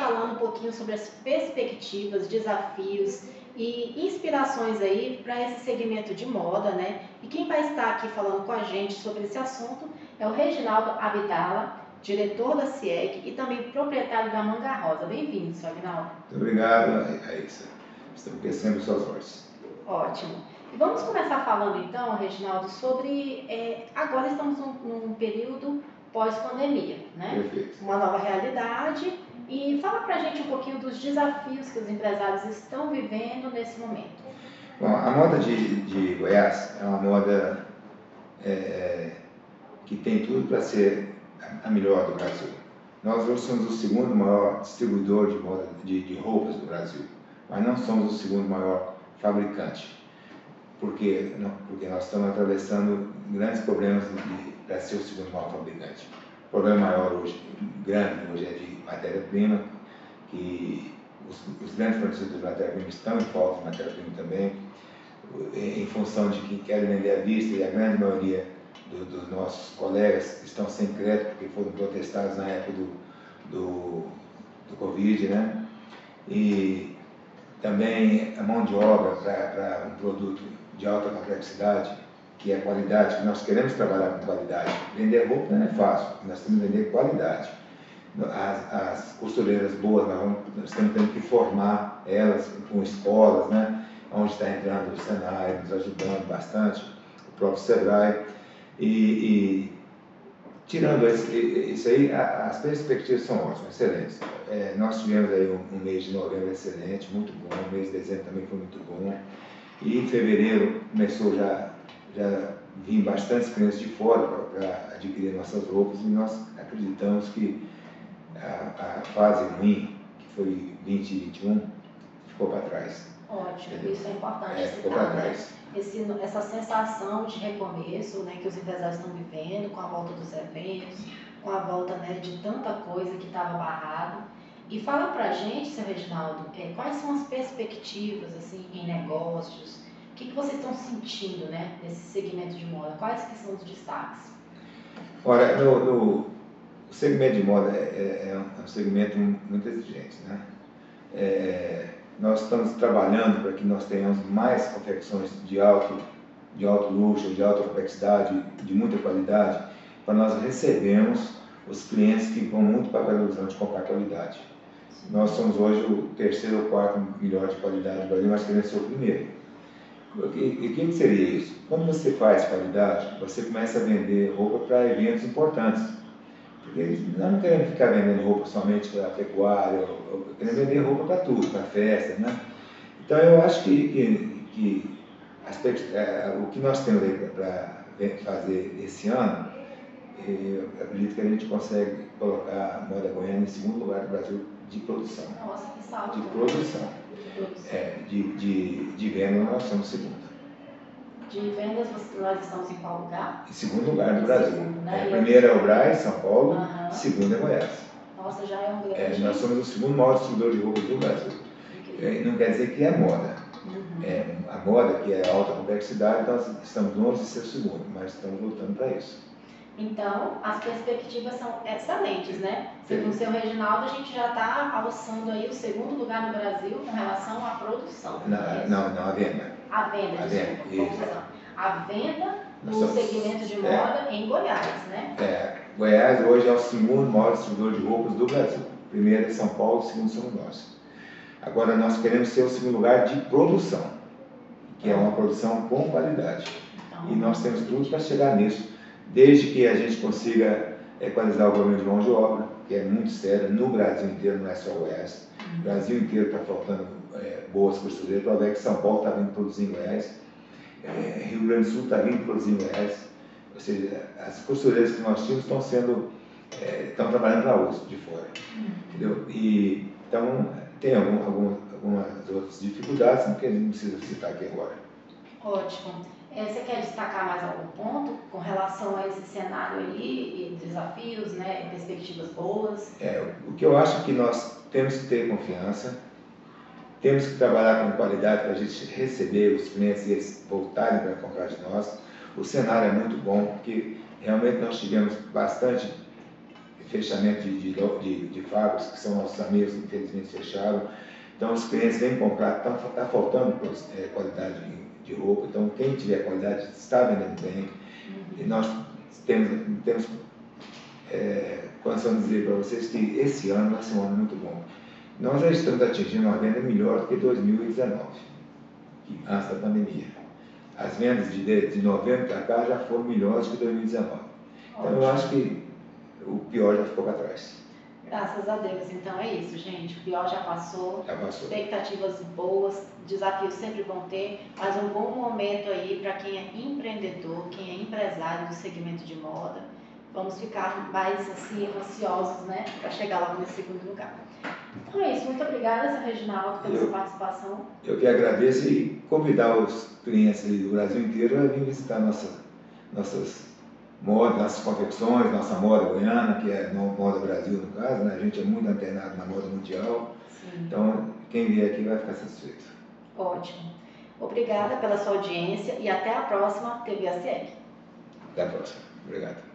falando um pouquinho sobre as perspectivas, desafios e inspirações aí para esse segmento de moda, né? E quem vai estar aqui falando com a gente sobre esse assunto é o Reginaldo Abdala, diretor da CIEG e também proprietário da Manga Rosa. Bem-vindo, senhor Agnaldo. Muito obrigado, Raíssa. Estamos crescendo suas ordens. Ótimo. E vamos começar falando então, Reginaldo, sobre. É, agora estamos num, num período pós-pandemia, né? Perfeito. Uma nova realidade. E fala pra gente um pouquinho dos desafios que os empresários estão vivendo nesse momento. Bom, a moda de, de Goiás é uma moda é, que tem tudo para ser a melhor do Brasil. Nós hoje somos o segundo maior distribuidor de, moda, de, de roupas do Brasil, mas não somos o segundo maior fabricante, porque, não, porque nós estamos atravessando grandes problemas para ser o segundo maior fabricante. O problema maior hoje, grande hoje, é de matéria-prima, que os, os, grandes fornecedores de matéria-prima estão em falta de matéria-prima também, em função de que querem vender à vista e a grande maioria do, dos nossos colegas estão sem crédito porque foram protestados na época do, do, do Covid, né? E também a mão de obra para um produto de alta complexidade, que é qualidade, que nós queremos trabalhar com qualidade. Vender roupa não é fácil, nós temos que vender qualidade. As, as costureiras boas, nós, vamos, nós estamos tendo que formar elas com escolas, né? onde está entrando o Senai, nos ajudando bastante, o próprio Sebrae. E, e tirando esse, isso aí, as perspectivas são ótimas, excelentes. É, nós tivemos aí um, um, mês de novembro excelente, muito bom, o mês de dezembro também foi muito bom. E em fevereiro começou já, já vir bastantes clientes de fora para adquirir nossas roupas e nós acreditamos que a, a fase ruim, que foi 2021, ficou para trás. Ótimo, Entendeu? isso é importante. É, ficou para trás esse, essa sensação de recomeço né, que os empresários estão vivendo com a volta dos eventos, com a volta né, de tanta coisa que estava barrado. E fala para a gente, seu Reginaldo, é, quais são as perspectivas assim, em negócios, que, que vocês estão sentindo né, nesse segmento de moda, quais que são os destaques? Olha, no, no o segmento de moda é, é, é um segmento muito exigente, né? É, nós estamos trabalhando para que nós tenhamos mais confecções de alto, de alto luxo, de alta complexidade, de muita qualidade, para nós recebermos os clientes que vão muito para Belo Horizonte comprar qualidade. Nós somos hoje o terceiro ou quarto melhor de qualidade do Brasil, mas queremos ser o primeiro. E o que seria isso? Quando você faz qualidade, você começa a vender roupa para eventos importantes. Porque nós não queremos ficar vendendo roupa somente para pecuária, queremos vender roupa para tudo, para festa, né? Então eu acho que, que, que aspecto, é, o que nós temos para fazer esse ano, eu acredito que a gente consegue colocar a moda goiana em segundo lugar do Brasil de produção. Nossa, que salto. De produção. De, produção. É, de, de, de venda nós somos segundo de vendas, nós estamos em qual lugar? Em segundo lugar do Brasil. Segundo, né? é, primeiro é o Braz, São Paulo, uhum. segundo é Goiás. Nossa, já é um grande... É, nós somos o segundo maior distribuidor de roupas do Brasil. É, não quer dizer que é moda. Uhum. É, a moda, que é alta complexidade, nós estamos longe de ser o segundo, mas estamos lutando para isso. Então, as perspectivas são excelentes, né? Segundo o seu Reginaldo, a gente já está alçando aí o segundo lugar no Brasil com relação à produção. Não, não, não, a venda. A venda, a desculpa, venda, A venda no segmento de é. moda é, em Goiás, né? É, Goiás hoje é o segundo maior distribuidor de roupas do Brasil. Primeiro é São Paulo, segundo somos nós. Agora nós queremos ser o segundo lugar de produção, que é uma produção com qualidade. Então, e nós temos tudo para chegar nisso desde que a gente consiga equalizar o problema de mão de obra, que é muito sério no Brasil inteiro, não é só o Oeste. O Brasil inteiro está faltando é, boas costureiras. Para ver que São Paulo está vindo produzir em Goiás, é, Rio Grande do Sul está vindo produzir em Goiás. Ou seja, as costureiras que nós tínhamos estão sendo, é, estão trabalhando para uso de fora. Entendeu? E, então, tem algum, algum, algumas outras dificuldades que a gente não precisa citar aqui agora. Ótimo. É, você quer destacar mais algum ponto com relação a esse cenário aí, e desafios, né, perspectivas boas? É, o que eu acho que nós temos que ter confiança, temos que trabalhar com qualidade para a gente receber os clientes e eles voltarem para comprar de nós. O cenário é muito bom, porque realmente nós tivemos bastante fechamento de, de, de, de fábricas, que são nossos amigos que infelizmente fecharam. Então os clientes vêm comprar, está tá faltando é, qualidade de, de, roupa, então quem tiver qualidade está vendendo bem. E nós temos, temos é, condição de dizer para vocês que esse ano vai ser um ano muito bom. Nós já estamos atingindo uma venda melhor do que 2019, antes da pandemia. As vendas de, de novembro para cá já foram melhores que 2019. Então eu acho que o pior já ficou para trás. Graças a Deus. Então é isso, gente. O pior já passou. Já passou. Expectativas boas, desafios sempre vão ter, mas um bom momento aí para quem é empreendedor, quem é empresário do segmento de moda. Vamos ficar mais assim ansiosos, né, para chegar logo nesse segundo lugar. Então é isso. Muito obrigada, Sr. Reginaldo, pela eu, sua participação. Eu que agradeço e convidar os clientes do Brasil inteiro a vir visitar nossa, nossas modas, nossas confecções, nossa moda goiana, que é moda Brasil no caso, né? A gente é muito antenado na moda mundial. Sim. Então, quem vier aqui vai ficar satisfeito. Ótimo. Obrigada pela sua audiência e até a próxima TV ACL. Até a próxima. Obrigado.